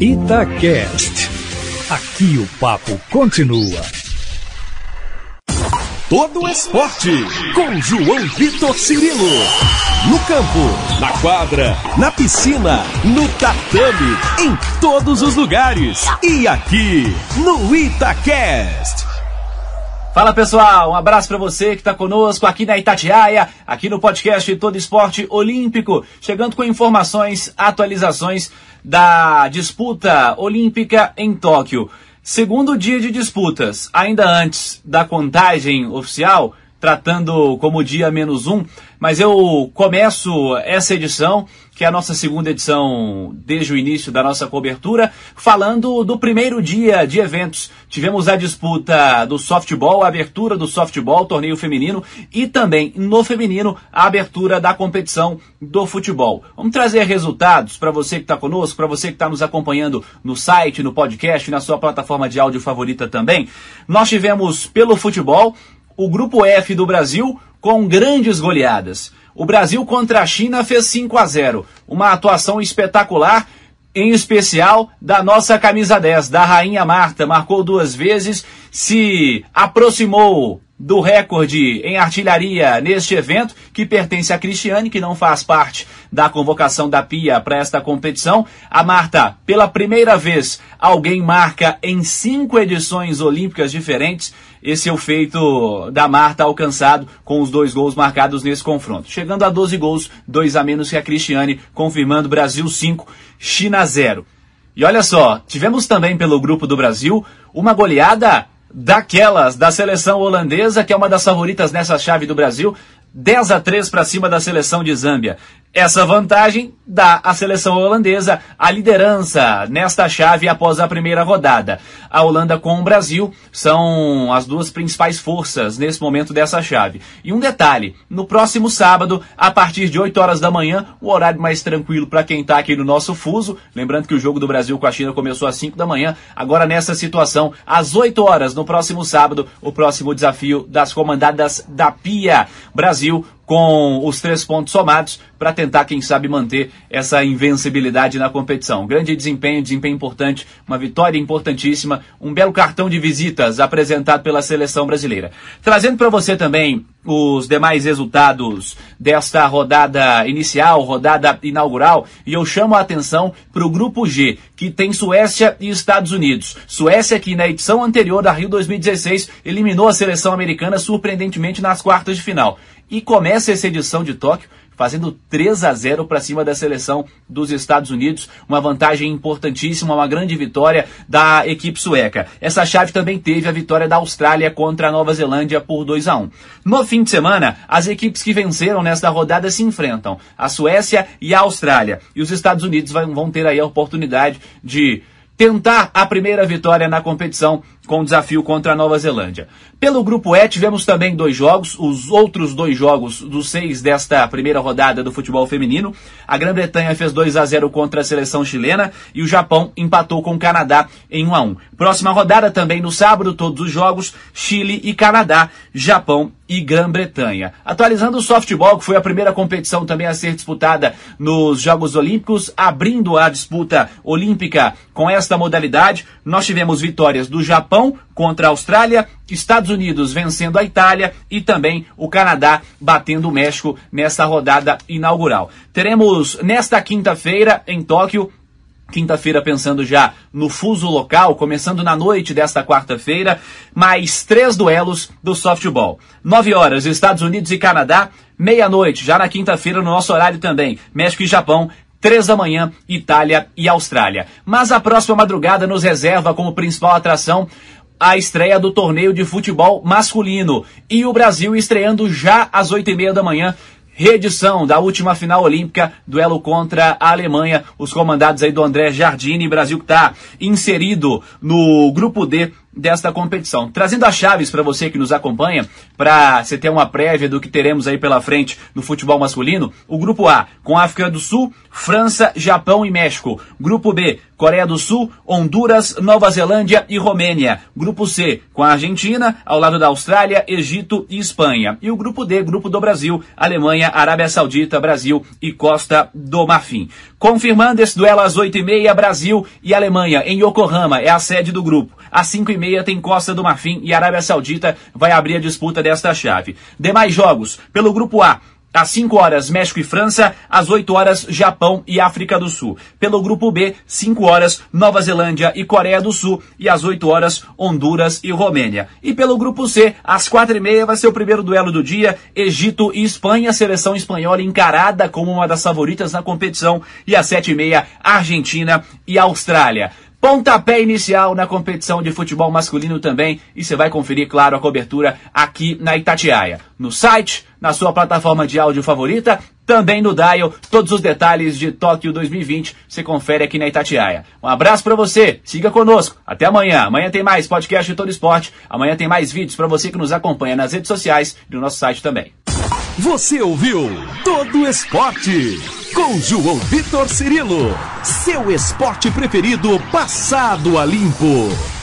Itacast. Aqui o papo continua. Todo esporte com João Vitor Cirilo. No campo, na quadra, na piscina, no tatame, em todos os lugares. E aqui no Itacast. Fala pessoal, um abraço para você que está conosco aqui na Itatiaia, aqui no podcast Todo Esporte Olímpico, chegando com informações, atualizações da disputa olímpica em Tóquio. Segundo dia de disputas, ainda antes da contagem oficial, tratando como dia menos um, mas eu começo essa edição, que é a nossa segunda edição desde o início da nossa cobertura, falando do primeiro dia de eventos. Tivemos a disputa do softball, a abertura do softball, torneio feminino, e também no feminino, a abertura da competição do futebol. Vamos trazer resultados para você que está conosco, para você que está nos acompanhando no site, no podcast, na sua plataforma de áudio favorita também. Nós tivemos pelo futebol o grupo F do Brasil com grandes goleadas. O Brasil contra a China fez 5 a 0. Uma atuação espetacular, em especial da nossa camisa 10, da Rainha Marta. Marcou duas vezes, se aproximou do recorde em artilharia neste evento, que pertence a Cristiane, que não faz parte da convocação da PIA para esta competição. A Marta, pela primeira vez, alguém marca em cinco edições olímpicas diferentes. Esse é o feito da Marta alcançado com os dois gols marcados nesse confronto. Chegando a 12 gols, dois a menos que a Cristiane, confirmando Brasil 5, China 0. E olha só, tivemos também pelo grupo do Brasil uma goleada daquelas da seleção holandesa, que é uma das favoritas nessa chave do Brasil, 10 a 3 para cima da seleção de Zâmbia. Essa vantagem dá à seleção holandesa a liderança nesta chave após a primeira rodada. A Holanda com o Brasil são as duas principais forças nesse momento dessa chave. E um detalhe, no próximo sábado, a partir de 8 horas da manhã, o horário mais tranquilo para quem está aqui no nosso fuso, lembrando que o jogo do Brasil com a China começou às 5 da manhã, agora nessa situação, às 8 horas no próximo sábado, o próximo desafio das comandadas da PIA. Brasil com os três pontos somados para tentar, quem sabe, manter essa invencibilidade na competição. Grande desempenho, desempenho importante, uma vitória importantíssima, um belo cartão de visitas apresentado pela seleção brasileira. Trazendo para você também os demais resultados desta rodada inicial, rodada inaugural, e eu chamo a atenção para o grupo G, que tem Suécia e Estados Unidos. Suécia que na edição anterior da Rio 2016 eliminou a seleção americana surpreendentemente nas quartas de final e começa essa edição de Tóquio fazendo 3 a 0 para cima da seleção dos Estados Unidos, uma vantagem importantíssima, uma grande vitória da equipe sueca. Essa chave também teve a vitória da Austrália contra a Nova Zelândia por 2 a 1. No fim de semana, as equipes que venceram nesta rodada se enfrentam, a Suécia e a Austrália, e os Estados Unidos vão ter aí a oportunidade de tentar a primeira vitória na competição com o desafio contra a Nova Zelândia. Pelo grupo E, tivemos também dois jogos, os outros dois jogos dos seis desta primeira rodada do futebol feminino. A Grã-Bretanha fez 2 a 0 contra a seleção chilena e o Japão empatou com o Canadá em 1 a 1. Próxima rodada também no sábado, todos os jogos, Chile e Canadá, Japão e Grã-Bretanha. Atualizando o softball, que foi a primeira competição também a ser disputada nos Jogos Olímpicos, abrindo a disputa olímpica com esta modalidade, nós tivemos vitórias do Japão contra a Austrália, Estados Unidos vencendo a Itália e também o Canadá batendo o México nessa rodada inaugural. Teremos nesta quinta-feira em Tóquio Quinta-feira, pensando já no fuso local, começando na noite desta quarta-feira, mais três duelos do softball. Nove horas, Estados Unidos e Canadá. Meia-noite, já na quinta-feira, no nosso horário também, México e Japão. Três da manhã, Itália e Austrália. Mas a próxima madrugada nos reserva como principal atração a estreia do torneio de futebol masculino. E o Brasil estreando já às oito e meia da manhã reedição da última final olímpica, duelo contra a Alemanha, os comandados aí do André Jardine, Brasil que está inserido no grupo D desta competição. Trazendo as chaves para você que nos acompanha, para você ter uma prévia do que teremos aí pela frente no futebol masculino, o grupo A, com África do Sul, França, Japão e México. Grupo B, Coreia do Sul, Honduras, Nova Zelândia e Romênia. Grupo C, com a Argentina, ao lado da Austrália, Egito e Espanha. E o grupo D, grupo do Brasil, Alemanha, Arábia Saudita, Brasil e Costa do Marfim. Confirmando esse duelo às 8h30, Brasil e Alemanha, em Yokohama, é a sede do grupo. Às 5h30 tem Costa do Marfim e Arábia Saudita vai abrir a disputa desta chave. Demais jogos, pelo grupo A, às 5 horas, México e França. Às 8 horas, Japão e África do Sul. Pelo grupo B, 5 horas, Nova Zelândia e Coreia do Sul. E às 8 horas, Honduras e Romênia. E pelo grupo C, às 4 e meia, vai ser o primeiro duelo do dia. Egito e Espanha. Seleção espanhola encarada como uma das favoritas na competição. E às 7 e meia, Argentina e Austrália. Pontapé inicial na competição de futebol masculino também. E você vai conferir, claro, a cobertura aqui na Itatiaia. No site, na sua plataforma de áudio favorita, também no Dial. Todos os detalhes de Tóquio 2020 você confere aqui na Itatiaia. Um abraço para você, siga conosco. Até amanhã. Amanhã tem mais podcast de todo esporte. Amanhã tem mais vídeos para você que nos acompanha nas redes sociais e no nosso site também. Você ouviu Todo Esporte com João Vitor Cirilo, seu esporte preferido passado a limpo.